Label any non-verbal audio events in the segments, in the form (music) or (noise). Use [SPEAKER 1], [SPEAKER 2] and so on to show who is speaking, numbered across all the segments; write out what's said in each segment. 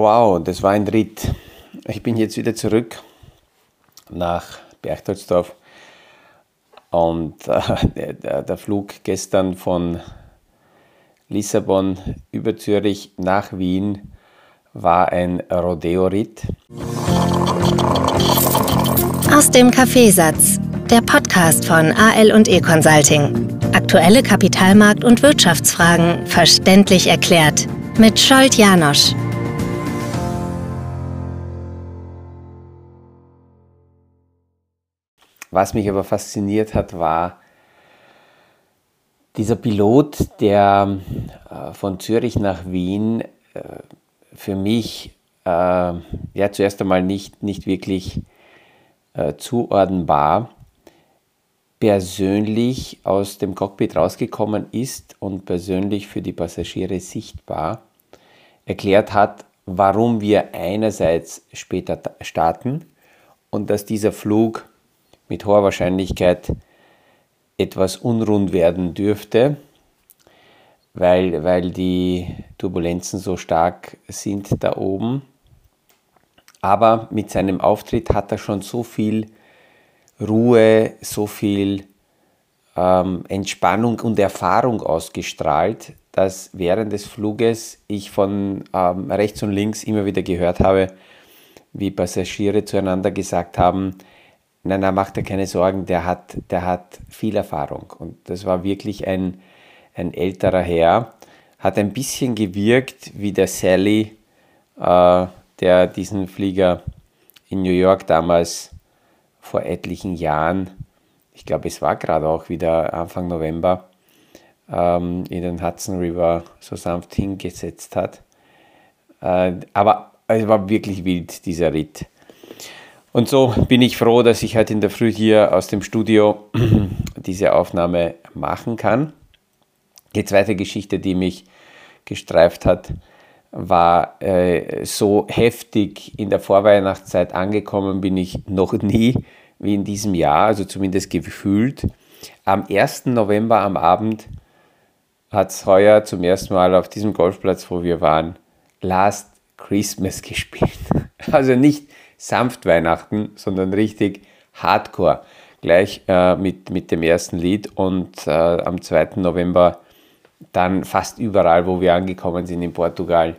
[SPEAKER 1] Wow, das war ein Ritt. Ich bin jetzt wieder zurück nach Berchtoldsdorf und äh, der, der, Flug gestern von Lissabon über Zürich nach Wien war ein Rodeo-Ritt.
[SPEAKER 2] Aus dem Kaffeesatz, der Podcast von AL und E Consulting. Aktuelle Kapitalmarkt- und Wirtschaftsfragen verständlich erklärt mit Scholt Janosch.
[SPEAKER 1] Was mich aber fasziniert hat, war dieser Pilot, der äh, von Zürich nach Wien äh, für mich äh, ja zuerst einmal nicht, nicht wirklich zuordnenbar persönlich aus dem Cockpit rausgekommen ist und persönlich für die Passagiere sichtbar erklärt hat, warum wir einerseits später starten und dass dieser Flug mit hoher Wahrscheinlichkeit etwas unrund werden dürfte, weil, weil die Turbulenzen so stark sind da oben. Aber mit seinem Auftritt hat er schon so viel Ruhe, so viel ähm, Entspannung und Erfahrung ausgestrahlt, dass während des Fluges ich von ähm, rechts und links immer wieder gehört habe, wie Passagiere zueinander gesagt haben, nein, nein, macht er keine Sorgen, der hat, der hat viel Erfahrung. Und das war wirklich ein, ein älterer Herr, hat ein bisschen gewirkt wie der Sally, äh, der diesen Flieger in New York damals vor etlichen Jahren, ich glaube, es war gerade auch wieder Anfang November, ähm, in den Hudson River so sanft hingesetzt hat. Äh, aber es war wirklich wild, dieser Ritt. Und so bin ich froh, dass ich heute in der Früh hier aus dem Studio (clears throat) diese Aufnahme machen kann. Die zweite Geschichte, die mich gestreift hat, war äh, so heftig in der Vorweihnachtszeit angekommen bin ich noch nie wie in diesem Jahr, also zumindest gefühlt. Am 1. November am Abend hat es heuer zum ersten Mal auf diesem Golfplatz, wo wir waren, Last Christmas (laughs) gespielt. (laughs) Also nicht sanft Weihnachten, sondern richtig Hardcore. Gleich äh, mit, mit dem ersten Lied und äh, am 2. November dann fast überall, wo wir angekommen sind in Portugal,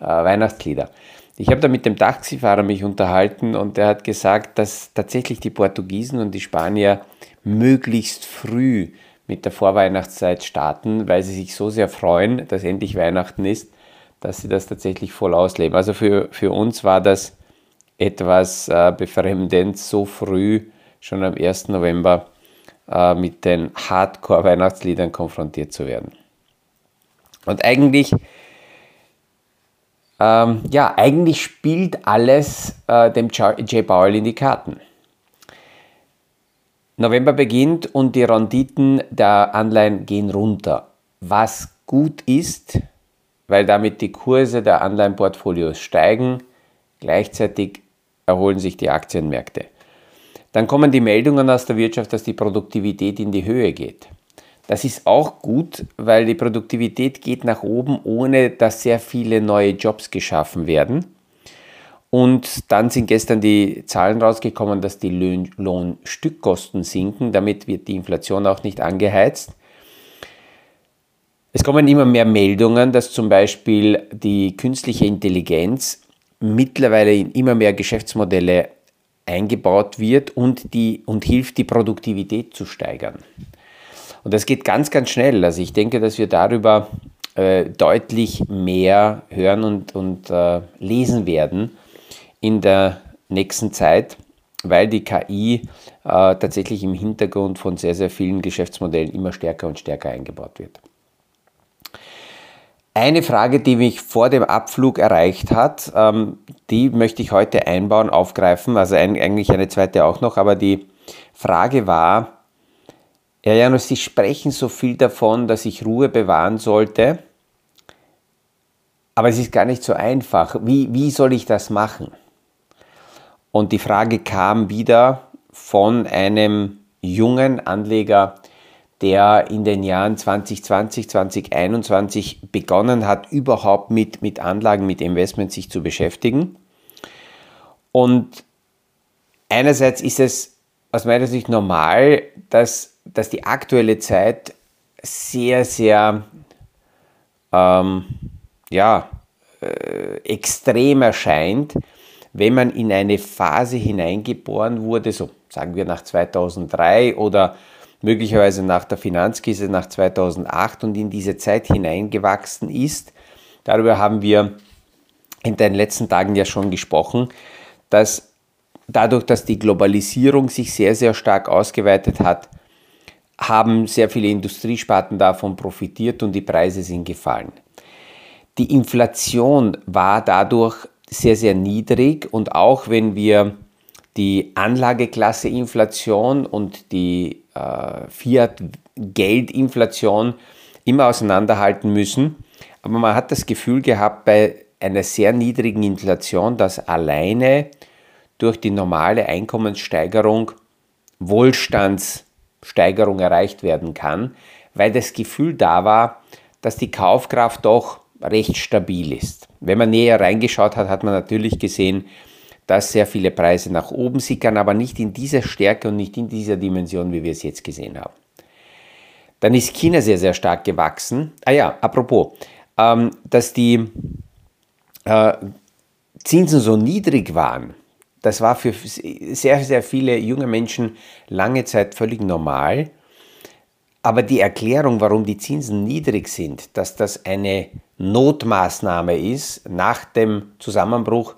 [SPEAKER 1] äh, Weihnachtslieder. Ich habe da mit dem Taxifahrer mich unterhalten und er hat gesagt, dass tatsächlich die Portugiesen und die Spanier möglichst früh mit der Vorweihnachtszeit starten, weil sie sich so sehr freuen, dass endlich Weihnachten ist, dass sie das tatsächlich voll ausleben. Also für, für uns war das etwas äh, befremdend, so früh, schon am 1. November, äh, mit den Hardcore-Weihnachtsliedern konfrontiert zu werden. Und eigentlich, ähm, ja, eigentlich spielt alles äh, dem Jay Powell in die Karten. November beginnt und die Renditen der Anleihen gehen runter, was gut ist, weil damit die Kurse der Anleihenportfolios steigen. Gleichzeitig erholen sich die Aktienmärkte. Dann kommen die Meldungen aus der Wirtschaft, dass die Produktivität in die Höhe geht. Das ist auch gut, weil die Produktivität geht nach oben, ohne dass sehr viele neue Jobs geschaffen werden. Und dann sind gestern die Zahlen rausgekommen, dass die Lohnstückkosten sinken. Damit wird die Inflation auch nicht angeheizt. Es kommen immer mehr Meldungen, dass zum Beispiel die künstliche Intelligenz mittlerweile in immer mehr Geschäftsmodelle eingebaut wird und, die, und hilft, die Produktivität zu steigern. Und das geht ganz, ganz schnell. Also ich denke, dass wir darüber äh, deutlich mehr hören und, und äh, lesen werden in der nächsten Zeit, weil die KI äh, tatsächlich im Hintergrund von sehr, sehr vielen Geschäftsmodellen immer stärker und stärker eingebaut wird. Eine Frage, die mich vor dem Abflug erreicht hat, ähm, die möchte ich heute einbauen, aufgreifen, also ein, eigentlich eine zweite auch noch, aber die Frage war, Herr Janus, Sie sprechen so viel davon, dass ich Ruhe bewahren sollte, aber es ist gar nicht so einfach. Wie, wie soll ich das machen? Und die Frage kam wieder von einem jungen Anleger, der in den Jahren 2020, 2021 begonnen hat, überhaupt mit, mit Anlagen, mit Investments sich zu beschäftigen. Und einerseits ist es aus meiner Sicht normal, dass, dass die aktuelle Zeit sehr, sehr ähm, ja, äh, extrem erscheint, wenn man in eine Phase hineingeboren wurde, so sagen wir nach 2003 oder möglicherweise nach der Finanzkrise nach 2008 und in diese Zeit hineingewachsen ist. Darüber haben wir in den letzten Tagen ja schon gesprochen, dass dadurch, dass die Globalisierung sich sehr, sehr stark ausgeweitet hat, haben sehr viele Industriesparten davon profitiert und die Preise sind gefallen. Die Inflation war dadurch sehr, sehr niedrig und auch wenn wir die Anlageklasse Inflation und die äh, Fiat-Geldinflation immer auseinanderhalten müssen, aber man hat das Gefühl gehabt bei einer sehr niedrigen Inflation, dass alleine durch die normale Einkommenssteigerung Wohlstandssteigerung erreicht werden kann, weil das Gefühl da war, dass die Kaufkraft doch recht stabil ist. Wenn man näher reingeschaut hat, hat man natürlich gesehen, dass sehr viele Preise nach oben sickern, aber nicht in dieser Stärke und nicht in dieser Dimension, wie wir es jetzt gesehen haben. Dann ist China sehr, sehr stark gewachsen. Ah ja, apropos, ähm, dass die äh, Zinsen so niedrig waren, das war für sehr, sehr viele junge Menschen lange Zeit völlig normal. Aber die Erklärung, warum die Zinsen niedrig sind, dass das eine Notmaßnahme ist nach dem Zusammenbruch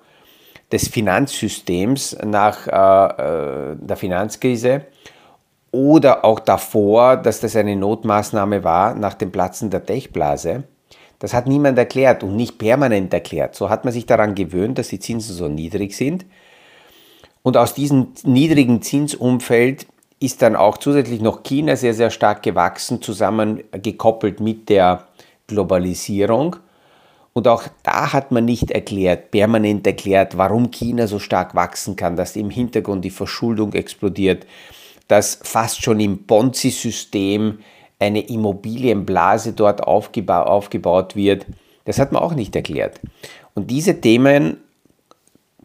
[SPEAKER 1] des Finanzsystems nach äh, äh, der Finanzkrise oder auch davor, dass das eine Notmaßnahme war nach dem Platzen der Tech-Blase. Das hat niemand erklärt und nicht permanent erklärt. So hat man sich daran gewöhnt, dass die Zinsen so niedrig sind. Und aus diesem niedrigen Zinsumfeld ist dann auch zusätzlich noch China sehr, sehr stark gewachsen, zusammengekoppelt mit der Globalisierung. Und auch da hat man nicht erklärt, permanent erklärt, warum China so stark wachsen kann, dass im Hintergrund die Verschuldung explodiert, dass fast schon im Ponzi-System eine Immobilienblase dort aufgeba aufgebaut wird. Das hat man auch nicht erklärt. Und diese Themen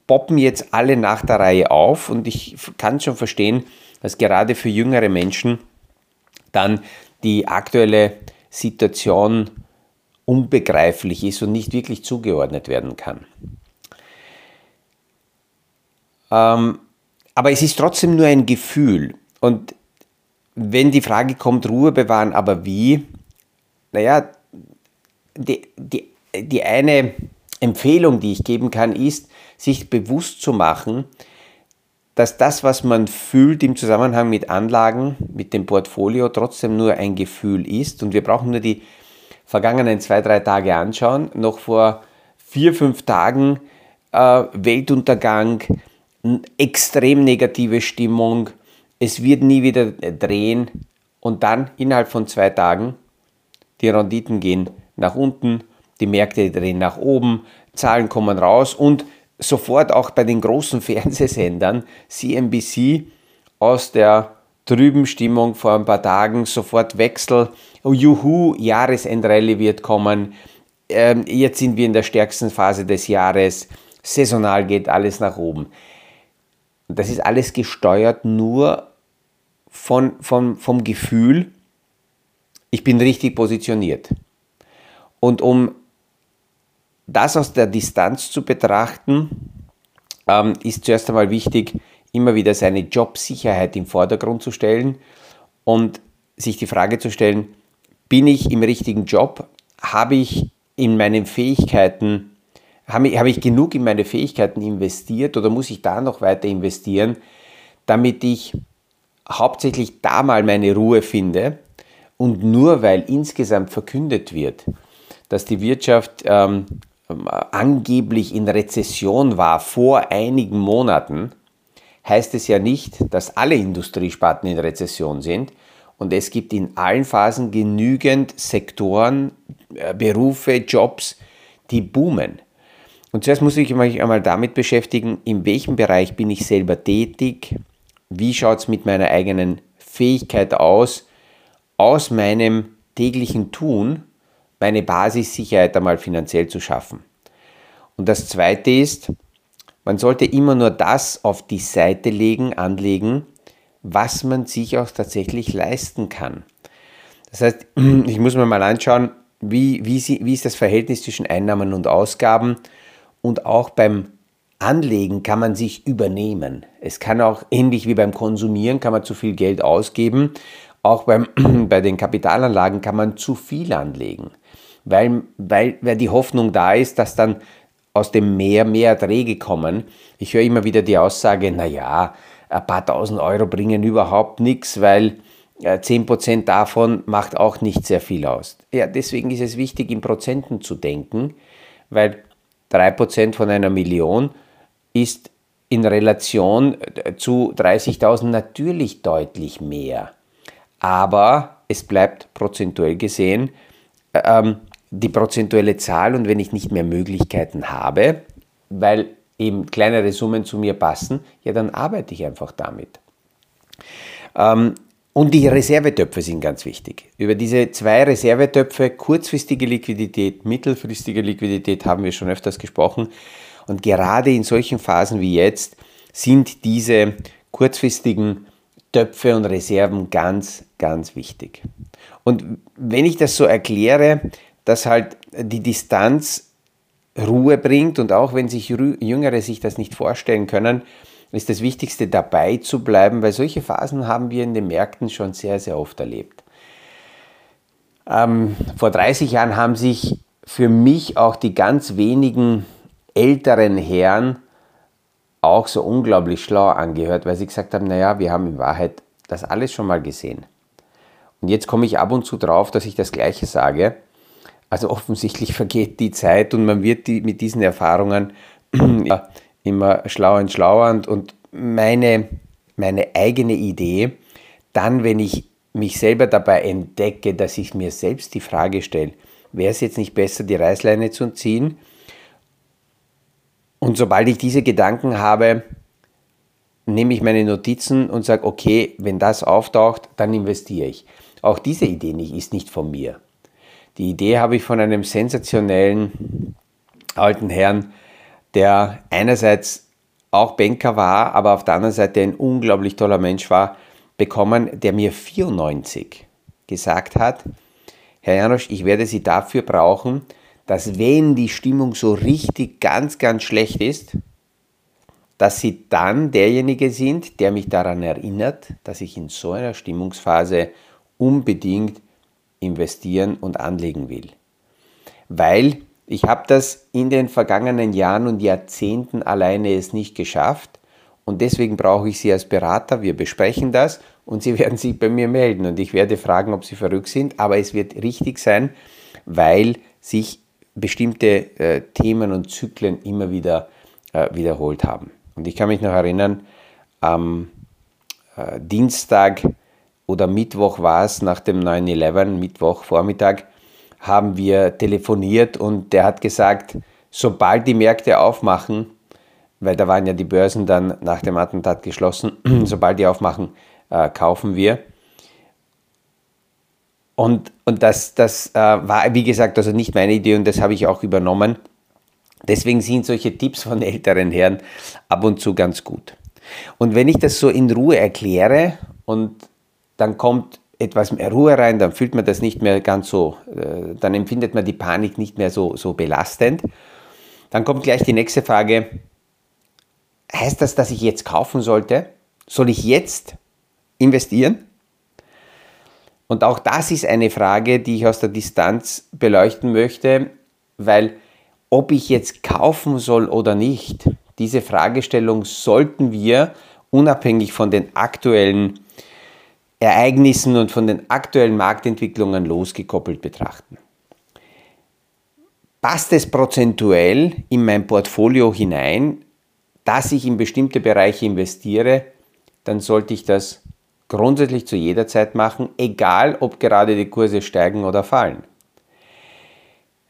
[SPEAKER 1] poppen jetzt alle nach der Reihe auf und ich kann schon verstehen, dass gerade für jüngere Menschen dann die aktuelle Situation unbegreiflich ist und nicht wirklich zugeordnet werden kann. Ähm, aber es ist trotzdem nur ein Gefühl. Und wenn die Frage kommt, Ruhe bewahren, aber wie? Naja, die, die, die eine Empfehlung, die ich geben kann, ist, sich bewusst zu machen, dass das, was man fühlt im Zusammenhang mit Anlagen, mit dem Portfolio, trotzdem nur ein Gefühl ist. Und wir brauchen nur die vergangenen zwei, drei Tage anschauen. Noch vor vier, fünf Tagen äh, Weltuntergang, extrem negative Stimmung, es wird nie wieder drehen und dann innerhalb von zwei Tagen die Renditen gehen nach unten, die Märkte drehen nach oben, Zahlen kommen raus und sofort auch bei den großen (laughs) Fernsehsendern CNBC aus der trüben Stimmung vor ein paar Tagen sofort Wechsel. Oh, juhu, Jahresendrallye wird kommen. Ähm, jetzt sind wir in der stärksten Phase des Jahres. Saisonal geht alles nach oben. Das ist alles gesteuert nur von, von, vom Gefühl, ich bin richtig positioniert. Und um das aus der Distanz zu betrachten, ähm, ist zuerst einmal wichtig, immer wieder seine Jobsicherheit im Vordergrund zu stellen und sich die Frage zu stellen, bin ich im richtigen Job? Habe ich in meinen Fähigkeiten, habe ich, habe ich genug in meine Fähigkeiten investiert oder muss ich da noch weiter investieren, damit ich hauptsächlich da mal meine Ruhe finde und nur weil insgesamt verkündet wird, dass die Wirtschaft ähm, angeblich in Rezession war vor einigen Monaten, heißt es ja nicht, dass alle Industriesparten in Rezession sind. Und es gibt in allen Phasen genügend Sektoren, äh, Berufe, Jobs, die boomen. Und zuerst muss ich mich einmal damit beschäftigen, in welchem Bereich bin ich selber tätig, wie schaut es mit meiner eigenen Fähigkeit aus aus meinem täglichen Tun meine Basissicherheit einmal finanziell zu schaffen. Und das Zweite ist, man sollte immer nur das auf die Seite legen, anlegen, was man sich auch tatsächlich leisten kann. Das heißt, (clears throat) ich muss mir mal anschauen, wie, wie, sie, wie ist das Verhältnis zwischen Einnahmen und Ausgaben und auch beim Anlegen kann man sich übernehmen. Es kann auch ähnlich wie beim Konsumieren, kann man zu viel Geld ausgeben. Auch beim, (clears throat) bei den Kapitalanlagen kann man zu viel anlegen, weil, weil, weil die Hoffnung da ist, dass dann aus dem Meer mehr Erträge kommen. Ich höre immer wieder die Aussage, naja, ein paar tausend Euro bringen überhaupt nichts, weil 10% davon macht auch nicht sehr viel aus. Ja, deswegen ist es wichtig, in Prozenten zu denken, weil 3% von einer Million ist in Relation äh, zu 30.000 natürlich deutlich mehr. Aber es bleibt prozentuell gesehen äh, ähm, die prozentuelle Zahl und wenn ich nicht mehr Möglichkeiten habe, weil eben kleinere Summen zu mir passen, ja, dann arbeite ich einfach damit. Ähm, und die Reservetöpfe sind ganz wichtig. Über diese zwei Reservetöpfe, kurzfristige Liquidität, mittelfristige Liquidität, haben wir schon öfters gesprochen. Und gerade in solchen Phasen wie jetzt sind diese kurzfristigen Töpfe und Reserven ganz, ganz wichtig. Und wenn ich das so erkläre, dass halt die Distanz Ruhe bringt und auch wenn sich Jüngere sich das nicht vorstellen können, ist das Wichtigste dabei zu bleiben, weil solche Phasen haben wir in den Märkten schon sehr, sehr oft erlebt. Ähm, vor 30 Jahren haben sich für mich auch die ganz wenigen älteren Herren auch so unglaublich schlau angehört, weil sie gesagt haben, naja, wir haben in Wahrheit das alles schon mal gesehen. Und jetzt komme ich ab und zu drauf, dass ich das Gleiche sage. Also offensichtlich vergeht die Zeit und man wird die, mit diesen Erfahrungen (clears throat) immer schlauer und schlauer und, meine, meine eigene Idee, dann, wenn ich mich selber dabei entdecke, dass ich mir selbst die Frage stelle, wäre es jetzt nicht besser, die Reißleine zu ziehen? Und sobald ich diese Gedanken habe, nehme ich meine Notizen und sage, okay, wenn das auftaucht, dann investiere ich. Auch diese Idee nicht, ist nicht von mir. Die Idee habe ich von einem sensationellen alten Herrn, der einerseits auch Banker war, aber auf der anderen Seite ein unglaublich toller Mensch war, bekommen, der mir 94 gesagt hat, Herr Janosch, ich werde Sie dafür brauchen, dass wenn die Stimmung so richtig ganz, ganz schlecht ist, dass Sie dann derjenige sind, der mich daran erinnert, dass ich in so einer Stimmungsphase unbedingt investieren und anlegen will. Weil ich habe das in den vergangenen Jahren und Jahrzehnten alleine es nicht geschafft und deswegen brauche ich Sie als Berater. Wir besprechen das und Sie (laughs) werden sich bei mir melden und ich werde fragen, ob Sie verrückt sind, aber es wird richtig sein, weil sich bestimmte äh, Themen und Zyklen immer wieder äh, wiederholt haben. Und ich kann mich noch erinnern, am äh, Dienstag oder Mittwoch war es nach dem 9-11, Mittwoch Vormittag, haben wir telefoniert und der hat gesagt, sobald die Märkte aufmachen, weil da waren ja die Börsen dann nach dem Attentat geschlossen, (clears throat) sobald die aufmachen, äh, kaufen wir. Und, und das, das äh, war, wie gesagt, also nicht meine Idee und das habe ich auch übernommen. Deswegen sind solche Tipps von (laughs) älteren Herren ab und zu ganz gut. Und wenn ich das so in Ruhe erkläre und dann kommt etwas mehr Ruhe rein, dann fühlt man das nicht mehr ganz so, äh, dann empfindet man die Panik nicht mehr so, so belastend. Dann kommt gleich die nächste Frage, heißt das, dass ich jetzt kaufen sollte? Soll ich jetzt investieren? Und auch das ist eine Frage, die ich aus der Distanz beleuchten möchte, weil ob ich jetzt kaufen soll oder nicht, diese Fragestellung sollten wir unabhängig von den aktuellen Ereignissen und von den aktuellen Marktentwicklungen losgekoppelt betrachten. Passt es prozentuell in mein Portfolio hinein, dass ich in bestimmte Bereiche investiere, dann sollte ich das grundsätzlich zu jeder Zeit machen, egal ob gerade die Kurse steigen oder fallen.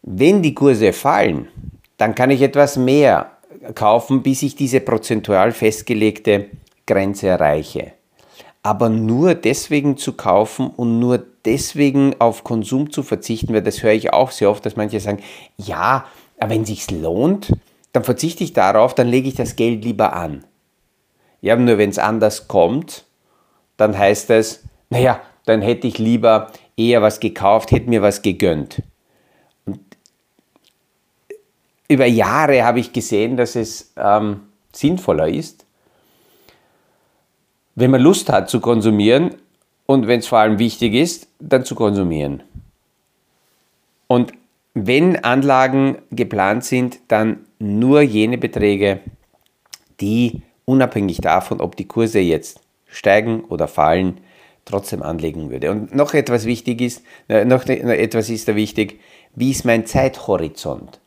[SPEAKER 1] Wenn die Kurse fallen, dann kann ich etwas mehr kaufen, bis ich diese prozentual festgelegte Grenze erreiche aber nur deswegen zu kaufen und nur deswegen auf Konsum zu verzichten, weil das höre ich auch sehr oft, dass manche sagen, ja, aber wenn es sich lohnt, dann verzichte ich darauf, dann lege ich das Geld lieber an. Ja, nur wenn es anders kommt, dann heißt es, naja, dann hätte ich lieber eher was gekauft, hätte mir was gegönnt. Und über Jahre habe ich gesehen, dass es ähm, sinnvoller ist, wenn man Lust hat zu konsumieren und wenn es vor allem wichtig ist, dann zu konsumieren. Und wenn Anlagen geplant sind, dann nur jene Beträge, die unabhängig davon, ob die Kurse jetzt steigen oder fallen, trotzdem anlegen würde. Und noch etwas wichtig ist, äh, noch etwas ist da wichtig, wie ist mein Zeithorizont?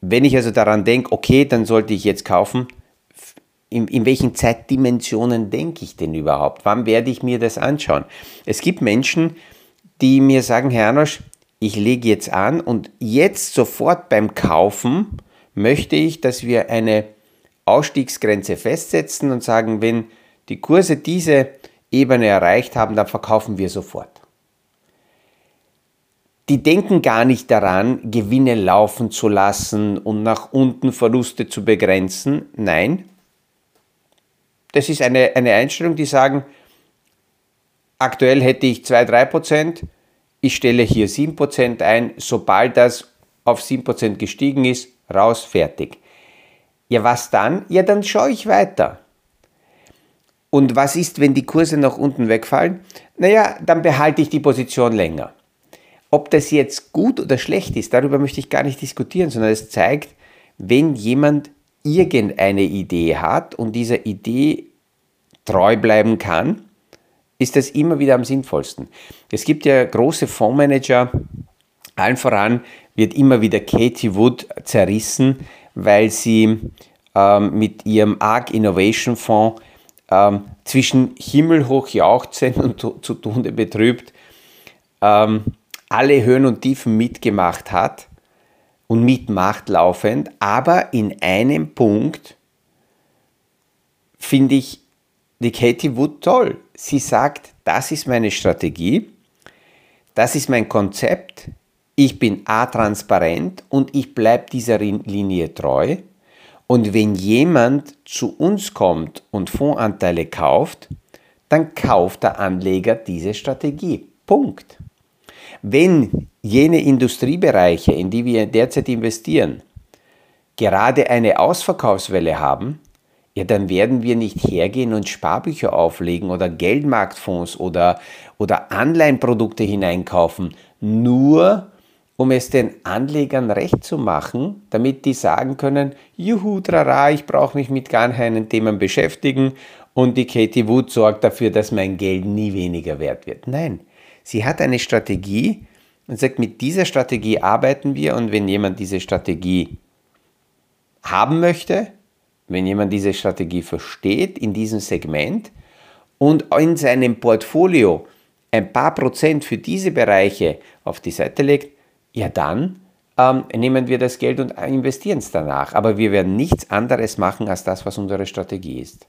[SPEAKER 1] Wenn ich also daran denke, okay, dann sollte ich jetzt kaufen, in, in welchen Zeitdimensionen denke ich denn überhaupt? Wann werde ich mir das anschauen? Es gibt Menschen, die mir sagen, Herr Anosch, ich lege jetzt an und jetzt sofort beim Kaufen möchte ich, dass wir eine Ausstiegsgrenze festsetzen und sagen, wenn die Kurse diese Ebene erreicht haben, dann verkaufen wir sofort. Die denken gar nicht daran, Gewinne laufen zu lassen und nach unten Verluste zu begrenzen. Nein, das ist eine, eine Einstellung, die sagen, aktuell hätte ich 2-3%, ich stelle hier 7% ein, sobald das auf 7% gestiegen ist, raus, fertig. Ja, was dann? Ja, dann schaue ich weiter. Und was ist, wenn die Kurse nach unten wegfallen? Naja, dann behalte ich die Position länger. Ob das jetzt gut oder schlecht ist, darüber möchte ich gar nicht diskutieren, sondern es zeigt, wenn jemand irgendeine Idee hat und dieser Idee treu bleiben kann, ist das immer wieder am sinnvollsten. Es gibt ja große Fondsmanager, allen voran wird immer wieder Katie Wood zerrissen, weil sie ähm, mit ihrem ARC Innovation Fonds ähm, zwischen himmelhoch jauchzend und zu Tode betrübt ähm, alle Höhen und Tiefen mitgemacht hat und mitmacht laufend, aber in einem Punkt finde ich die Katie Wood toll. Sie sagt, das ist meine Strategie, das ist mein Konzept, ich bin a transparent und ich bleibe dieser Linie treu. Und wenn jemand zu uns kommt und Fondsanteile kauft, dann kauft der Anleger diese Strategie. Punkt. Wenn jene Industriebereiche, in die wir derzeit investieren, gerade eine Ausverkaufswelle haben, ja, dann werden wir nicht hergehen und Sparbücher auflegen oder Geldmarktfonds oder, oder Anleihenprodukte hineinkaufen, nur um es den Anlegern recht zu machen, damit die sagen können, juhu, trara, ich brauche mich mit gar keinen Themen beschäftigen und die Katie Wood sorgt dafür, dass mein Geld nie weniger wert wird. Nein, sie hat eine Strategie und sagt, mit dieser Strategie arbeiten wir und wenn jemand diese Strategie haben möchte, wenn jemand diese Strategie versteht in diesem Segment und in seinem Portfolio ein paar Prozent für diese Bereiche auf die Seite legt, ja dann ähm, nehmen wir das Geld und investieren es danach. Aber wir werden nichts anderes machen als das, was unsere Strategie ist.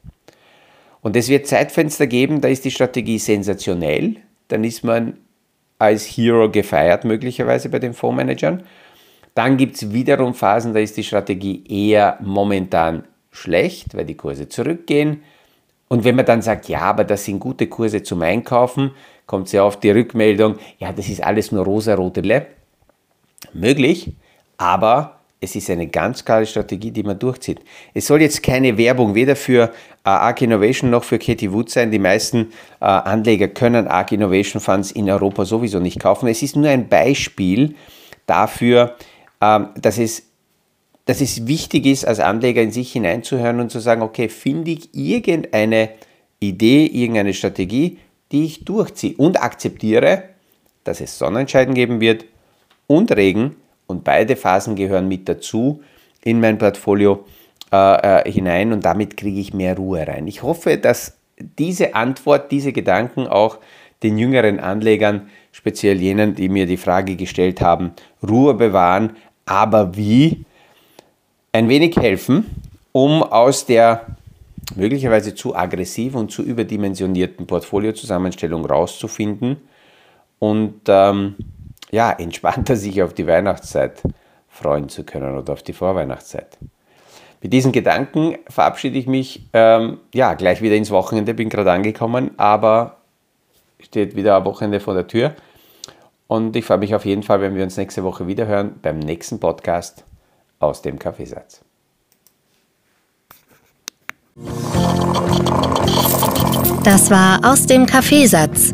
[SPEAKER 1] Und es wird Zeitfenster geben, da ist die Strategie sensationell, dann ist man als Hero gefeiert möglicherweise bei den Fondsmanagern. Dann gibt es wiederum Phasen, da ist die Strategie eher momentan schlecht, weil die Kurse zurückgehen. Und wenn man dann sagt, ja, aber das sind gute Kurse zum Einkaufen, kommt sehr oft die Rückmeldung, ja, das ist alles nur rosa-rote Lepp möglich, aber es ist eine ganz klare Strategie, die man durchzieht. Es soll jetzt keine Werbung weder für äh, ARC Innovation noch für Katie Wood sein. Die meisten äh, Anleger können ARC Innovation Funds in Europa sowieso nicht kaufen. Es ist nur ein Beispiel dafür, äh, dass, es, dass es wichtig ist, als Anleger in sich hineinzuhören und zu sagen, okay, finde ich irgendeine Idee, irgendeine Strategie, die ich durchziehe und akzeptiere, dass es Sonnenscheiden geben wird und Regen und beide Phasen gehören mit dazu in mein Portfolio äh, äh, hinein und damit kriege ich mehr Ruhe rein. Ich hoffe, dass diese Antwort, diese Gedanken auch den jüngeren Anlegern, speziell jenen, die mir die Frage gestellt haben, Ruhe bewahren, aber wie, ein wenig helfen, um aus der möglicherweise zu aggressiven und zu überdimensionierten Portfoliozusammenstellung rauszufinden und ähm, ja, entspannter (laughs) sich auf die Weihnachtszeit freuen zu können oder auf die Vorweihnachtszeit. Mit diesen Gedanken verabschiede ich mich ähm, ja, gleich wieder ins Wochenende, bin gerade angekommen, aber steht wieder ein Wochenende vor der Tür. Und ich freue mich auf jeden Fall, wenn wir uns nächste Woche wieder hören beim nächsten Podcast aus dem Kaffeesatz.
[SPEAKER 2] Das war aus dem Kaffeesatz,